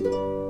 Música